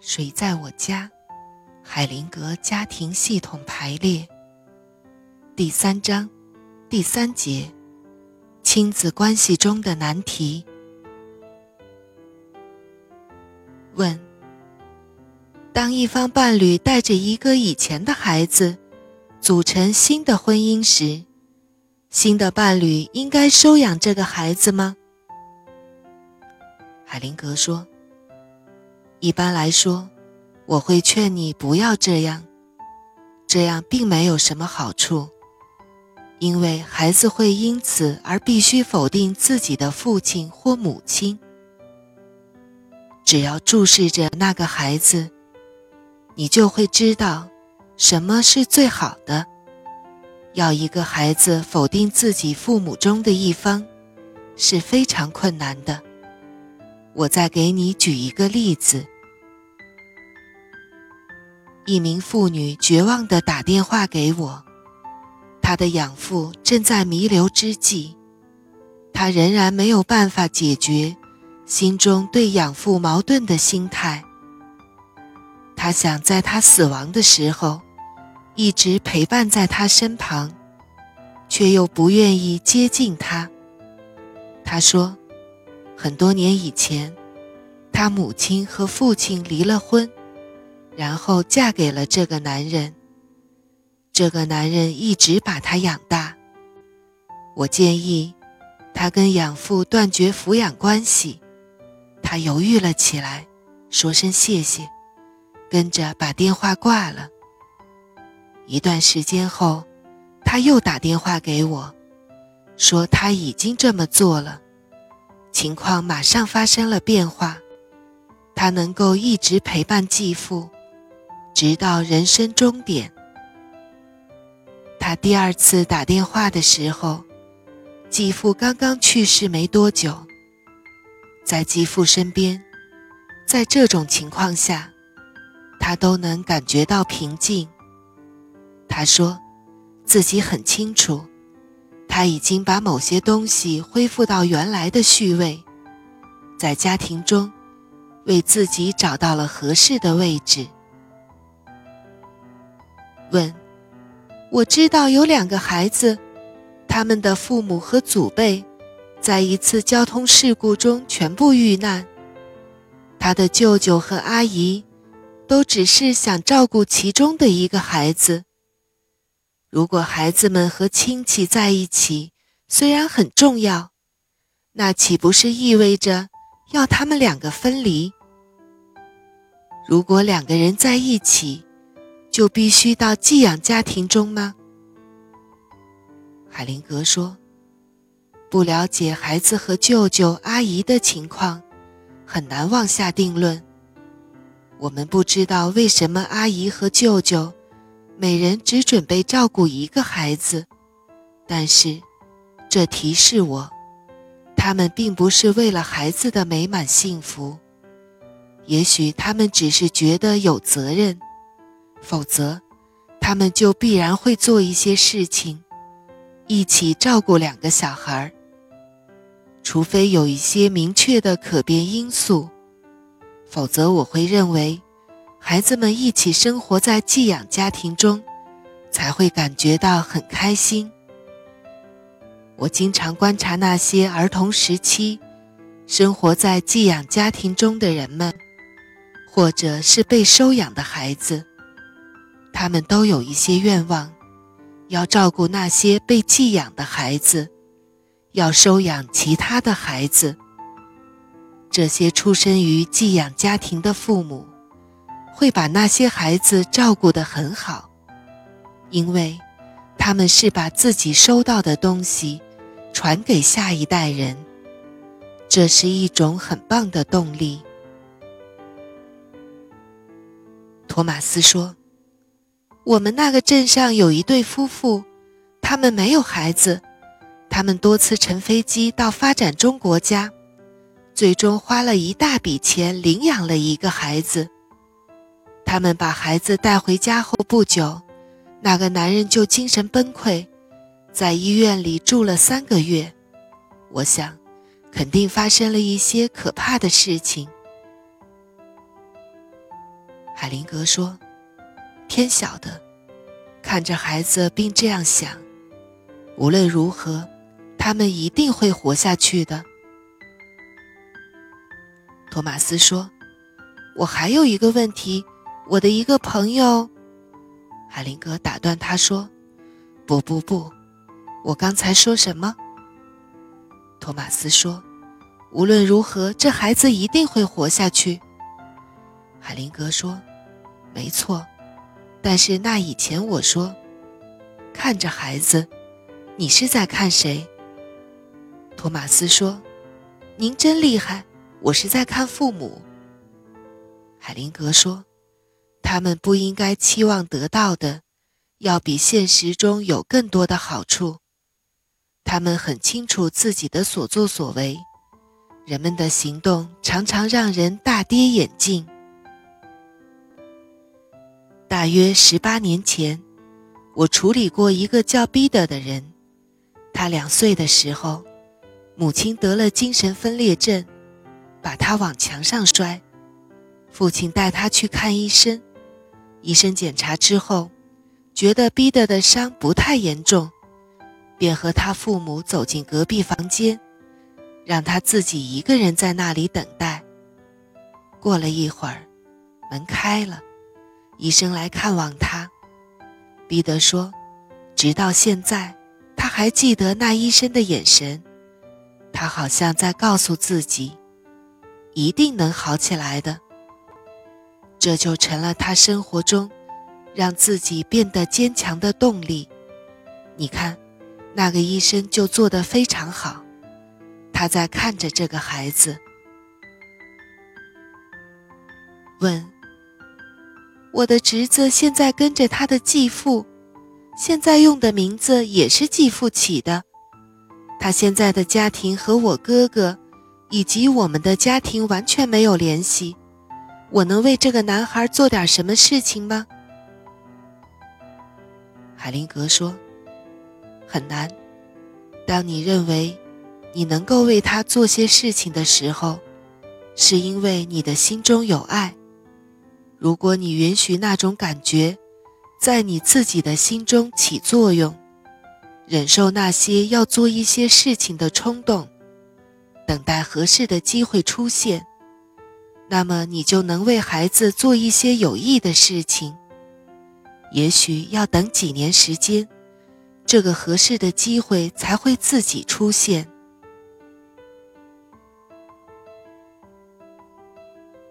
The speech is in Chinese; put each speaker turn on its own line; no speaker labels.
谁在我家？海灵格家庭系统排列。第三章，第三节，亲子关系中的难题。问：当一方伴侣带着一个以前的孩子组成新的婚姻时，新的伴侣应该收养这个孩子吗？海灵格说。一般来说，我会劝你不要这样，这样并没有什么好处，因为孩子会因此而必须否定自己的父亲或母亲。只要注视着那个孩子，你就会知道什么是最好的。要一个孩子否定自己父母中的一方，是非常困难的。我再给你举一个例子：一名妇女绝望地打电话给我，她的养父正在弥留之际，她仍然没有办法解决心中对养父矛盾的心态。她想在他死亡的时候一直陪伴在他身旁，却又不愿意接近他。她说。很多年以前，他母亲和父亲离了婚，然后嫁给了这个男人。这个男人一直把她养大。我建议他跟养父断绝抚养关系。他犹豫了起来，说声谢谢，跟着把电话挂了。一段时间后，他又打电话给我，说他已经这么做了。情况马上发生了变化，他能够一直陪伴继父，直到人生终点。他第二次打电话的时候，继父刚刚去世没多久。在继父身边，在这种情况下，他都能感觉到平静。他说，自己很清楚。他已经把某些东西恢复到原来的序位，在家庭中，为自己找到了合适的位置。问：我知道有两个孩子，他们的父母和祖辈，在一次交通事故中全部遇难。他的舅舅和阿姨，都只是想照顾其中的一个孩子。如果孩子们和亲戚在一起，虽然很重要，那岂不是意味着要他们两个分离？如果两个人在一起，就必须到寄养家庭中吗？海灵格说：“不了解孩子和舅舅、阿姨的情况，很难妄下定论。我们不知道为什么阿姨和舅舅。”每人只准备照顾一个孩子，但是，这提示我，他们并不是为了孩子的美满幸福。也许他们只是觉得有责任，否则，他们就必然会做一些事情，一起照顾两个小孩儿。除非有一些明确的可变因素，否则我会认为。孩子们一起生活在寄养家庭中，才会感觉到很开心。我经常观察那些儿童时期生活在寄养家庭中的人们，或者是被收养的孩子，他们都有一些愿望，要照顾那些被寄养的孩子，要收养其他的孩子。这些出生于寄养家庭的父母。会把那些孩子照顾得很好，因为他们是把自己收到的东西传给下一代人，这是一种很棒的动力。托马斯说：“我们那个镇上有一对夫妇，他们没有孩子，他们多次乘飞机到发展中国家，最终花了一大笔钱领养了一个孩子。”他们把孩子带回家后不久，那个男人就精神崩溃，在医院里住了三个月。我想，肯定发生了一些可怕的事情。海灵格说：“天晓得，看着孩子并这样想，无论如何，他们一定会活下去的。”托马斯说：“我还有一个问题，我的一个朋友。”海灵格打断他说：“不不不，我刚才说什么？”托马斯说：“无论如何，这孩子一定会活下去。”海灵格说：“没错，但是那以前我说，看着孩子，你是在看谁？”托马斯说：“您真厉害，我是在看父母。”海灵格说：“他们不应该期望得到的，要比现实中有更多的好处。他们很清楚自己的所作所为，人们的行动常常让人大跌眼镜。”大约十八年前，我处理过一个叫彼得的人。他两岁的时候，母亲得了精神分裂症，把他往墙上摔。父亲带他去看医生，医生检查之后，觉得彼得的伤不太严重，便和他父母走进隔壁房间，让他自己一个人在那里等待。过了一会儿，门开了。医生来看望他，彼得说：“直到现在，他还记得那医生的眼神，他好像在告诉自己，一定能好起来的。这就成了他生活中让自己变得坚强的动力。你看，那个医生就做得非常好，他在看着这个孩子，问。”我的侄子现在跟着他的继父，现在用的名字也是继父起的。他现在的家庭和我哥哥，以及我们的家庭完全没有联系。我能为这个男孩做点什么事情吗？海灵格说：“很难。当你认为你能够为他做些事情的时候，是因为你的心中有爱。”如果你允许那种感觉在你自己的心中起作用，忍受那些要做一些事情的冲动，等待合适的机会出现，那么你就能为孩子做一些有益的事情。也许要等几年时间，这个合适的机会才会自己出现。